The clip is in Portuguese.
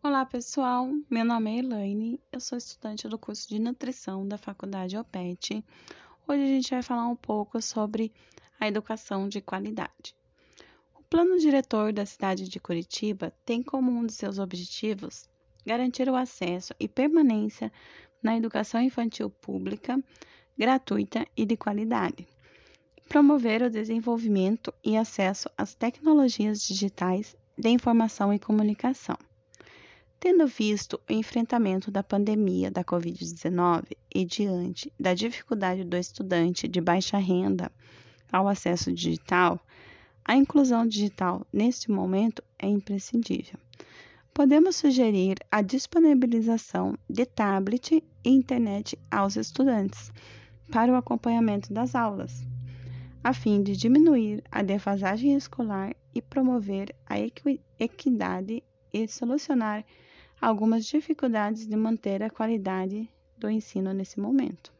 Olá pessoal, meu nome é Elaine, eu sou estudante do curso de nutrição da Faculdade OPET. Hoje a gente vai falar um pouco sobre a educação de qualidade. O plano diretor da cidade de Curitiba tem como um de seus objetivos garantir o acesso e permanência na educação infantil pública, gratuita e de qualidade. Promover o desenvolvimento e acesso às tecnologias digitais de informação e comunicação Tendo visto o enfrentamento da pandemia da Covid-19 e diante da dificuldade do estudante de baixa renda ao acesso digital, a inclusão digital neste momento é imprescindível. Podemos sugerir a disponibilização de tablet e internet aos estudantes para o acompanhamento das aulas, a fim de diminuir a defasagem escolar e promover a equidade e solucionar algumas dificuldades de manter a qualidade do ensino nesse momento.